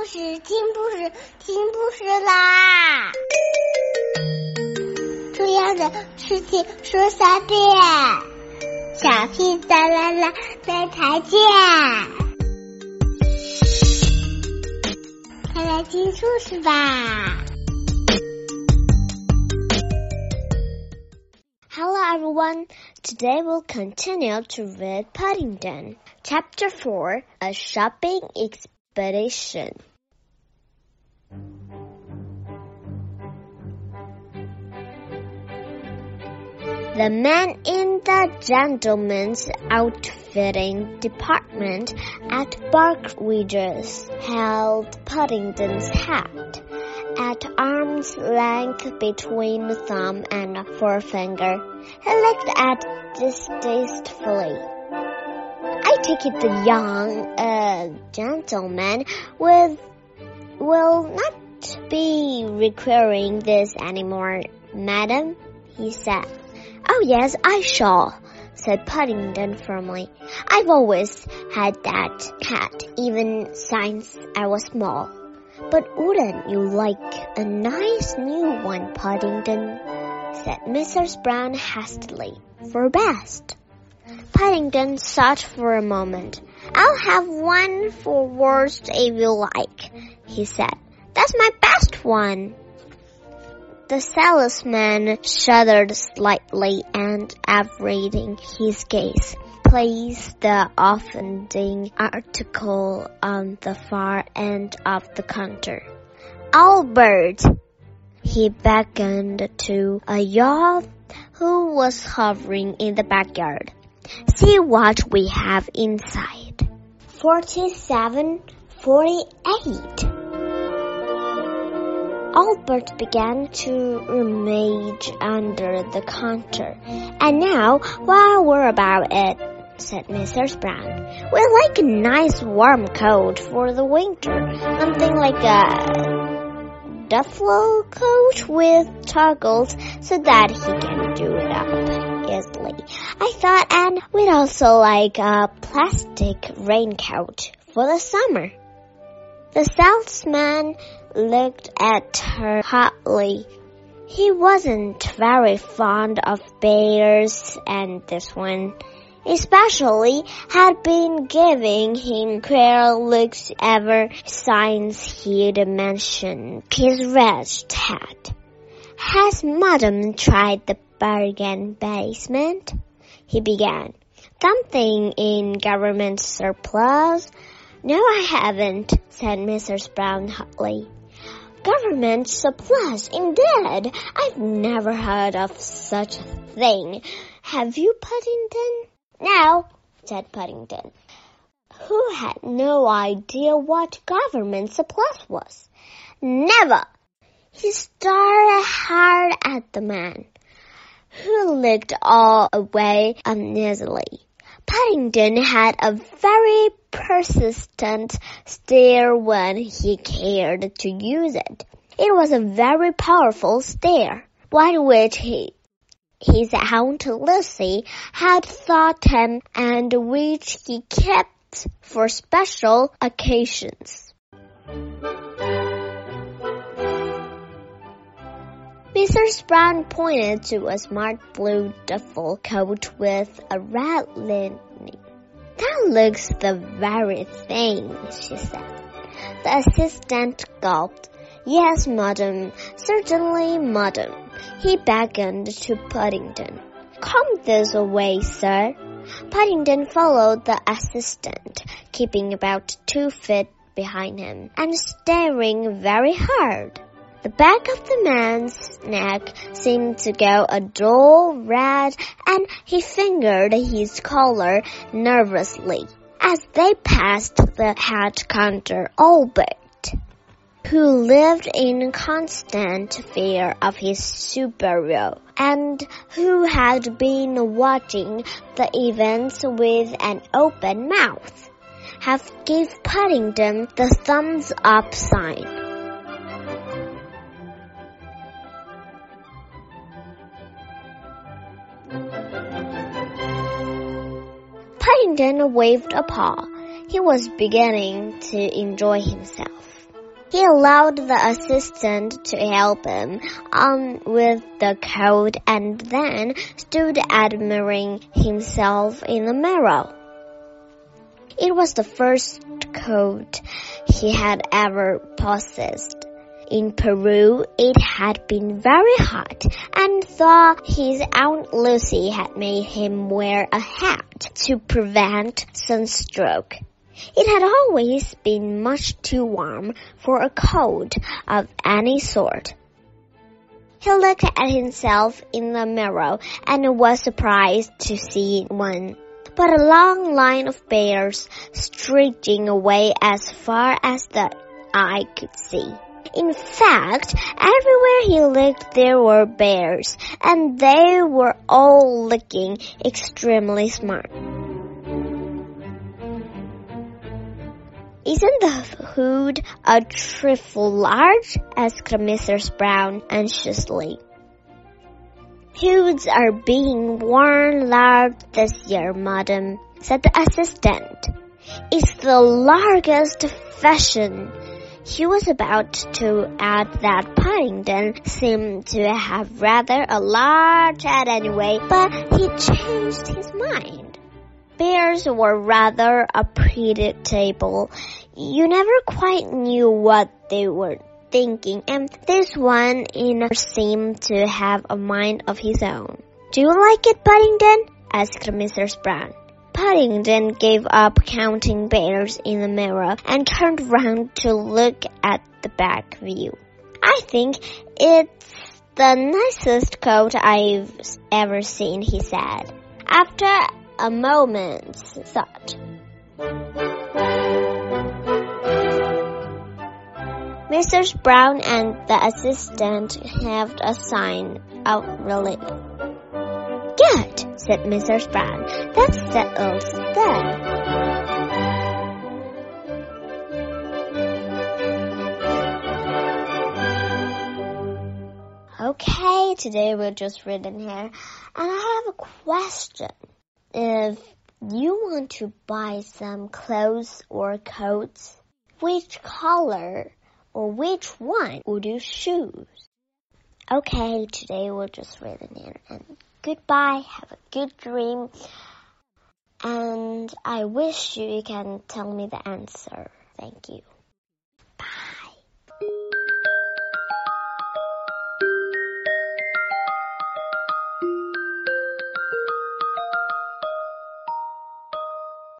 故事，听故事，听故事啦！重要的事情说三遍，小屁哒啦啦，明天见！快来听故事吧！Hello everyone. Today we'll continue to read Paddington, Chapter Four, A Shopping expedition. The man in the gentleman's outfitting department at Barkridges held Paddington's hat at arm's length between the thumb and forefinger. He looked at distastefully. I take it the young uh, gentleman with will not be requiring this anymore, madam, he said. Oh yes, I shall, said Paddington firmly. I've always had that hat, even since I was small. But wouldn't you like a nice new one, Paddington? said Mrs. Brown hastily, for best. Paddington thought for a moment. I'll have one for worst if you like, he said. That's my best one. The salesman shuddered slightly and, averting his gaze, placed the offending article on the far end of the counter. Albert! He beckoned to a yacht who was hovering in the backyard. See what we have inside. 47, 48. Albert began to rummage under the counter. And now, while we're about it, said Mrs. Brown, we'd like a nice warm coat for the winter. Something like a duffel coat with toggles so that he can do it up easily. I thought and we'd also like a plastic raincoat for the summer. The salesman looked at her hotly. He wasn't very fond of bears and this one especially had been giving him queer looks ever since he'd mentioned his red hat. Has Madam tried the bargain basement? He began. Something in government surplus? No, I haven't, said Mrs. Brown hotly. Government surplus, indeed! I've never heard of such a thing. Have you, Paddington? No, said Paddington, who had no idea what government surplus was. Never! He stared hard at the man who looked all away uneasily. Paddington had a very persistent stare when he cared to use it. It was a very powerful stare, one which he, his Aunt Lucy had taught him and which he kept for special occasions. Mrs. Brown pointed to a smart blue duffel coat with a red lining. That looks the very thing, she said. The assistant gulped. Yes, madam. Certainly, madam. He beckoned to Paddington. Come this way, sir. Paddington followed the assistant, keeping about two feet behind him and staring very hard. The back of the man's neck seemed to go a dull red and he fingered his collar nervously. As they passed the hat counter Albert, who lived in constant fear of his superior and who had been watching the events with an open mouth, have gave Paddington the thumbs up sign. Paddington waved a paw. He was beginning to enjoy himself. He allowed the assistant to help him on with the coat and then stood admiring himself in the mirror. It was the first coat he had ever possessed. In Peru, it had been very hot, and thought his Aunt Lucy had made him wear a hat to prevent sunstroke. It had always been much too warm for a coat of any sort. He looked at himself in the mirror and was surprised to see one but a long line of bears stretching away as far as the eye could see. In fact, everywhere he looked there were bears, and they were all looking extremely smart. Isn't the hood a trifle large? asked Mrs. Brown anxiously. Hoods are being worn large this year, madam, said the assistant. It's the largest fashion. He was about to add that Paddington seemed to have rather a large head anyway, but he changed his mind. Bears were rather a unpredictable. You never quite knew what they were thinking, and this one in seemed to have a mind of his own. Do you like it, Paddington? asked Mrs. Brown. Paddington gave up counting bears in the mirror and turned round to look at the back view. I think it's the nicest coat I've ever seen, he said, after a moment's thought. Mrs. Brown and the assistant heaved a sign of relief. Good, said Mrs. Brown. That settles that. Okay, today we're just reading here. And I have a question. If you want to buy some clothes or coats, which color or which one would you choose? Okay, today we'll just it in and goodbye. Have a good dream. And I wish you can tell me the answer. Thank you.